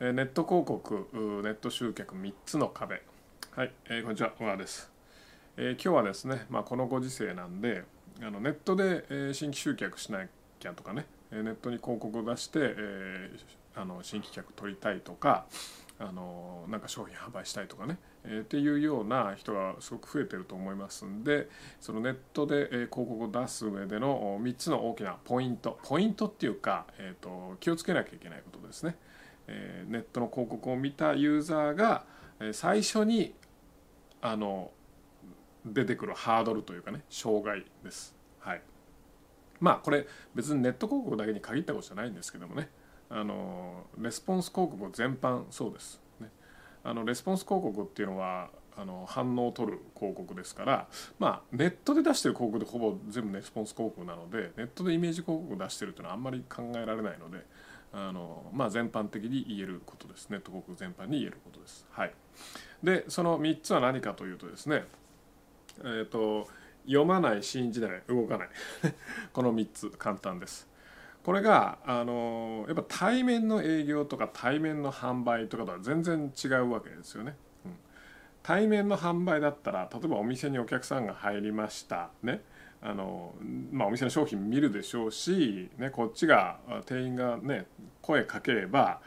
ネット広告ネット集客3つの壁。はい、えー、こんにちは小川です、えー、今日はですね、まあ、このご時世なんであのネットで、えー、新規集客しなきゃとかねネットに広告を出して、えー、あの新規客取りたいとかあのなんか商品販売したいとかね、えー、っていうような人がすごく増えてると思いますんでそのネットで、え、広告を出す上での3つの大きなポイント。ポイントっていうか、えーと気をつけなきゃいけないことですね。えネットの広告を見たユーザーが最初にあの出てくるハードルというかね障害です。はい、まあこれ別にネット広告だけに限ったことじゃないんですけどもねあのレスポンス広告全般そうです。ね、あのレスポンス広告っていうのはあの反応を取る広告ですからまあネットで出してる広告でほぼ全部レスポンス広告なのでネットでイメージ広告を出してるっていうのはあんまり考えられないのであの、まあ、全般的に言えることですネット広告全般に言えることです。はい、でその3つは何かというとですね、えーと、読まない信じない動かない この3つ簡単です。これがあのやっぱ対面の営業とか対面の販売とかとは全然違うわけですよね。うん、対面の販売だったら例えばお店にお客さんが入りましたねあの、まあ、お店の商品見るでしょうし、ね、こっちが店員がね声かければ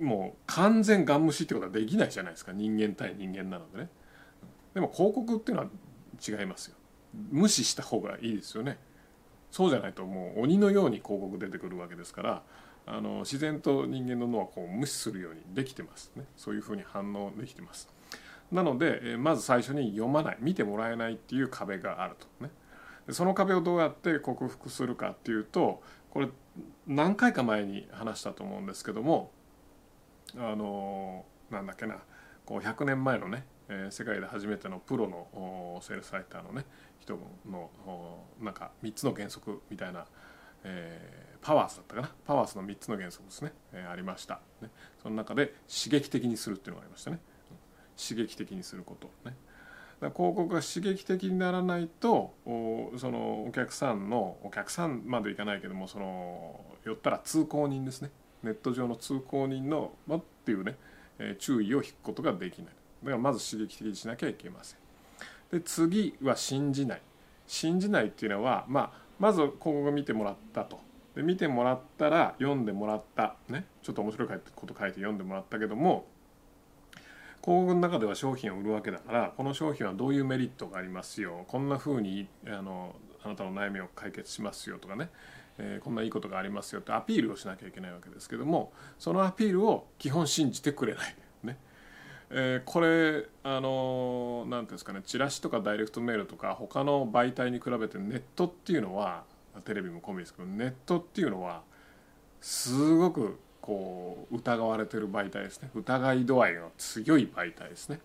もう完全ガン無視ってことはできないじゃないですか。人間対人間なのでね。でも広告っていうのは違いますよ。無視した方がいいですよね。そうじゃないともう鬼のように広告出てくるわけですからあの自然と人間の脳はこう無視するようにできてますね。そういうふうに反応できてます。なのでまず最初に読まない見てもらえないっていう壁があると。ね。その壁をどうやって克服するかっていうとこれ何回か前に話したと思うんですけどもあのなんだっけなこう100年前のね、え世界で初めてのプロのセールスライターのね人のなんか3つの原則みたいな、えー、パワースだったかな？パワースの3つの原則ですね、えー、ありました、ね、その中で刺激的にするっていうのがありましたね。刺激的にすることね。広告が刺激的にならないとそのお客さんのお客さんまでいかないけどもその寄ったら通行人ですね。ネット上の通行人の、ま、っていうね、え注意を引くことができない。だからまず刺激的にしなきゃいけません。で次は信じない。信じないっていうのは、まあ、まず広告を見てもらったと。で見てもらったら読んでもらった。ね。ちょっと面白いこと書いて読んでもらったけども広告の中では商品を売るわけだからこの商品はどういうメリットがありますよこんな風にあのあなたの悩みを解決しますよとかね、えー、こんないいことがありますよってアピールをしなきゃいけないわけですけどもそのアピールを基本信じてくれない。ねえー、これあの何ていうんですかねチラシとかダイレクトメールとか他の媒体に比べてネットっていうのはテレビも込みですけどネットっていうのはすごくこう疑われてる媒体ですね。疑い度合いが強い媒体ですね。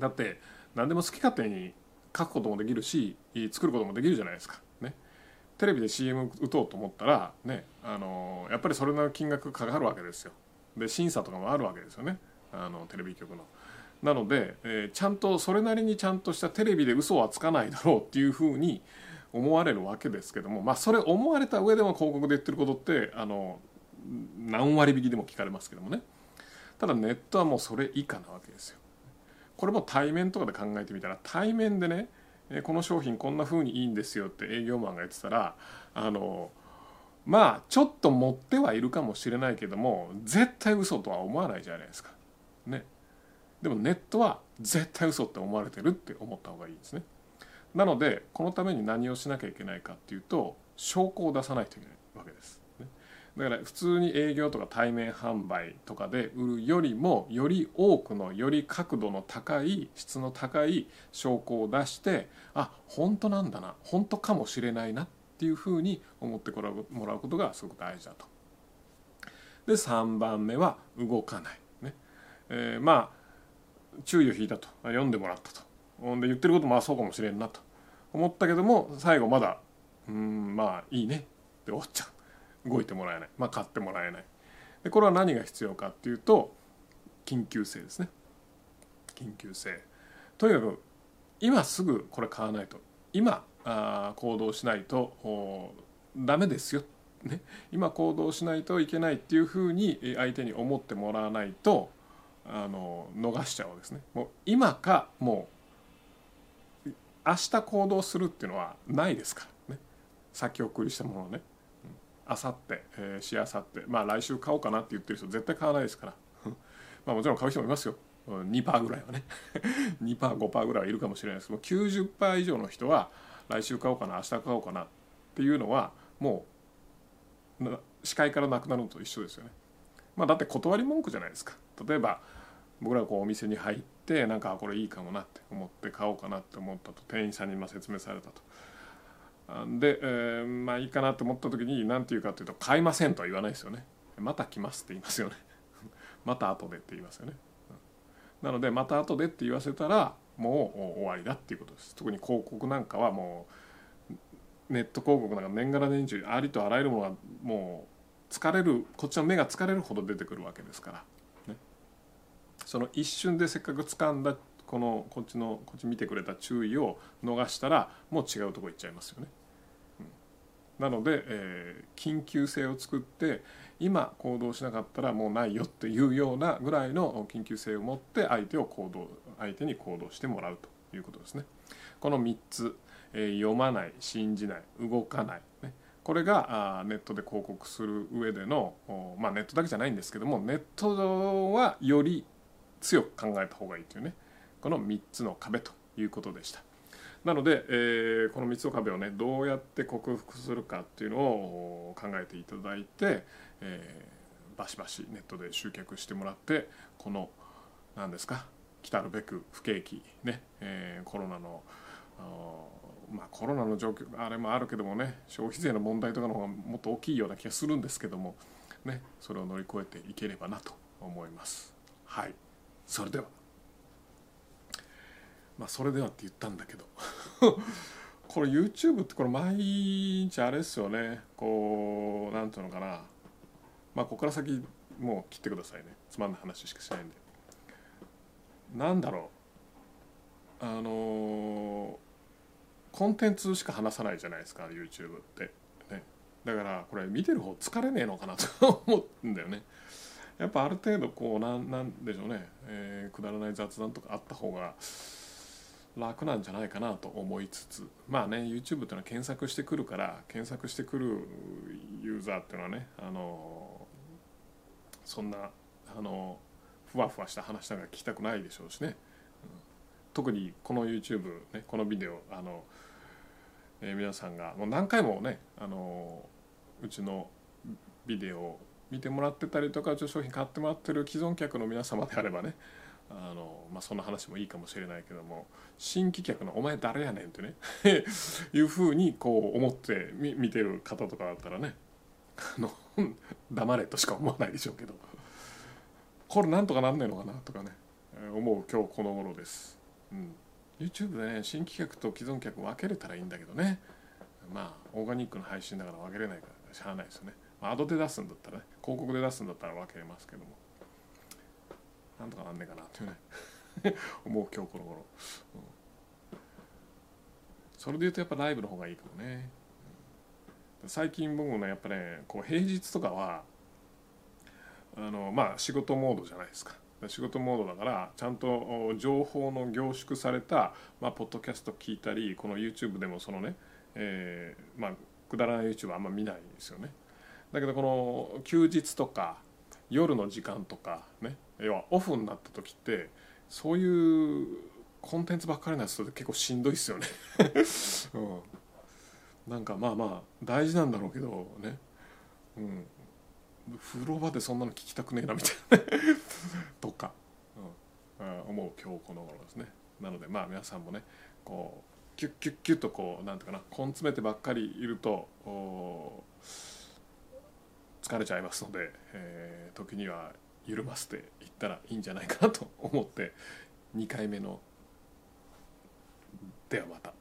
だって何でも好き勝手に書くこともできるし作ることもできるじゃないですか。ね。テレビで CM 打とうと思ったらねあのやっぱりそれの金額かかるわけですよ。で審査とかもあるわけですよね。あのテレビ局の。なので、えー、ちゃんとそれなりにちゃんとしたテレビで嘘はつかないだろうっていうふうに思われるわけですけどもまあそれ思われた上でも広告で言ってることってあの何割引きでも聞かれますけどもね。ただネットはもうそれ以下なわけですよ。これも対面とかで考えてみたら対面でねこの商品こんな風にいいんですよって営業マンが言ってたらあのまあちょっと持ってはいるかもしれないけども絶対嘘とは思わないじゃないですか。ね。でもネットは絶対嘘って思われてるって思った方がいいですね。なのでこのために何をしなきゃいけないかっていうと証拠を出さないといけないわけです。だから普通に営業とか対面販売とかで売るよりもより多くのより角度の高い質の高い証拠を出してあ本当なんだな本当かもしれないなっていうふうに思ってもらうことがすごく大事だと。で3番目は動かない。ねえー、まあ注意を引いたと読んでもらったと。で言ってることもあそうかもしれんなと思ったけども最後まだうんまあいいねって終わっちゃう。動いてもらえない、まあ、買ってもらえない。でこれは何が必要かっていうと緊急性ですね。緊急性。とにかく今すぐこれ買わないと。今あ行動しないとダメですよ。ね、今行動しないといけないっていうふうに相手に思ってもらわないとあの逃しちゃうですね。もう今かもう明日行動するっていうのはないですからね。先送りしたものをね。あさって、え、しあさってまあ来週買おうかなって言ってる人絶対買わないですから まあもちろん買う人もいますよ2%ぐらいはね 2%5% ぐらいはいるかもしれないですけど90%以上の人は来週買おうかな明日買おうかなっていうのはもう視界からなくなるのと一緒ですよね。まあ、だって断り文句じゃないですか。例えば僕らこうお店に入ってなんかこれいいかもなって思って買おうかなって思ったと店員さんにま説明されたと。で、えー、まあいいかなと思った時に何て言うかというと「買いません」とは言わないですよね。また来ますって言いますよね。また後でって言いますよね。なのでまた後でって言わせたらもう終わりだっていうことです。特に広告なんかはもうネット広告なんか年がら年中ありとあらゆるものがもう疲れるこっちの目が疲れるほど出てくるわけですから。その一瞬でせっかく掴んだこのこっちのこっち見てくれた注意を逃したらもう違うとこ行っちゃいますよね。なので、えー、緊急性を作って今行動しなかったらもうないよっていうようなぐらいの緊急性を持って相手を行動相手に行動してもらうということですね。この3つ、えー、読まない信じない動かない、ね、これがあネットで広告する上でのまあネットだけじゃないんですけどもネットはより強く考えた方がいいというねこの3つの壁ということでした。なので、えー、この3つの壁をねどうやって克服するかっていうのを考えていただいて、えー、バシバシネットで集客してもらってこの何ですか来たるべく不景気ね、えー、コロナのまあコロナの状況あれもあるけどもね消費税の問題とかの方がもっと大きいような気がするんですけどもねそれを乗り越えていければなと思います。はいそれではまあそれではって言ったんだけど。これ YouTube ってこれ毎日あれですよね。こうなんていうのかな。まあここから先もう切ってくださいね。つまんない話しかしないんで。なんだろう。あのコンテンツしか話さないじゃないですか YouTube って。ね。だからこれ見てる方疲れねえのかなと 思うんだよね。やっぱある程度こうなんなんでしょうね、えー、くだらない雑談とかあった方が楽なんじゃないかなと思いつつまあね YouTube っていうのは検索してくるから検索してくるユーザーっていうのはねあのそんなあのふわふわした話なんか聞きたくないでしょうしね、うん、特にこの YouTube、ね、このビデオあの、えー、皆さんがもう何回もねあのうちのビデオを見てもらってたりとか商品買ってもらってる既存客の皆様であればねあの、まあ、そんな話もいいかもしれないけども新規客の「お前誰やねん」ってね いうふうにこう思ってみ見てる方とかだったらねあの黙れとしか思わないでしょうけどこれなんとかなんねえのかなとかね思う今日この頃です。うん。YouTube でね新規客と既存客分けれたらいいんだけどねまあオーガニックの配信だから分けれないからしゃあないですよね。アドで出すんだったらね広告で出すんだったら分けれますけども。なんとかなんねえかなってね。思う今日この頃、うん、それで言うとやっぱライブの方がいいかもね、最近僕もねやっぱねこう平日とかはあのまあ仕事モードじゃないですか。仕事モードだからちゃんと情報の凝縮された、まあ、ポッドキャスト聞いたりこの YouTube でもそのね、えー、まあくだらない YouTube あんま見ないですよね。だけどこの休日とか夜の時間とかね要はオフになった時ってそういうコンテンツばっかりのやつって結構しんどいっすよね。うん、なんかまあまあ大事なんだろうけどね、うん、風呂場でそんなの聞きたくねえなみたいな とか、うん、思う今日この頃ですね。なのでまあ皆さんもねこうキュッキュッキュッとこうなんていうかな根詰めてばっかりいると疲れちゃいますので、えー、時には緩ませていったらいいんじゃないかなと思って2回目のではまた。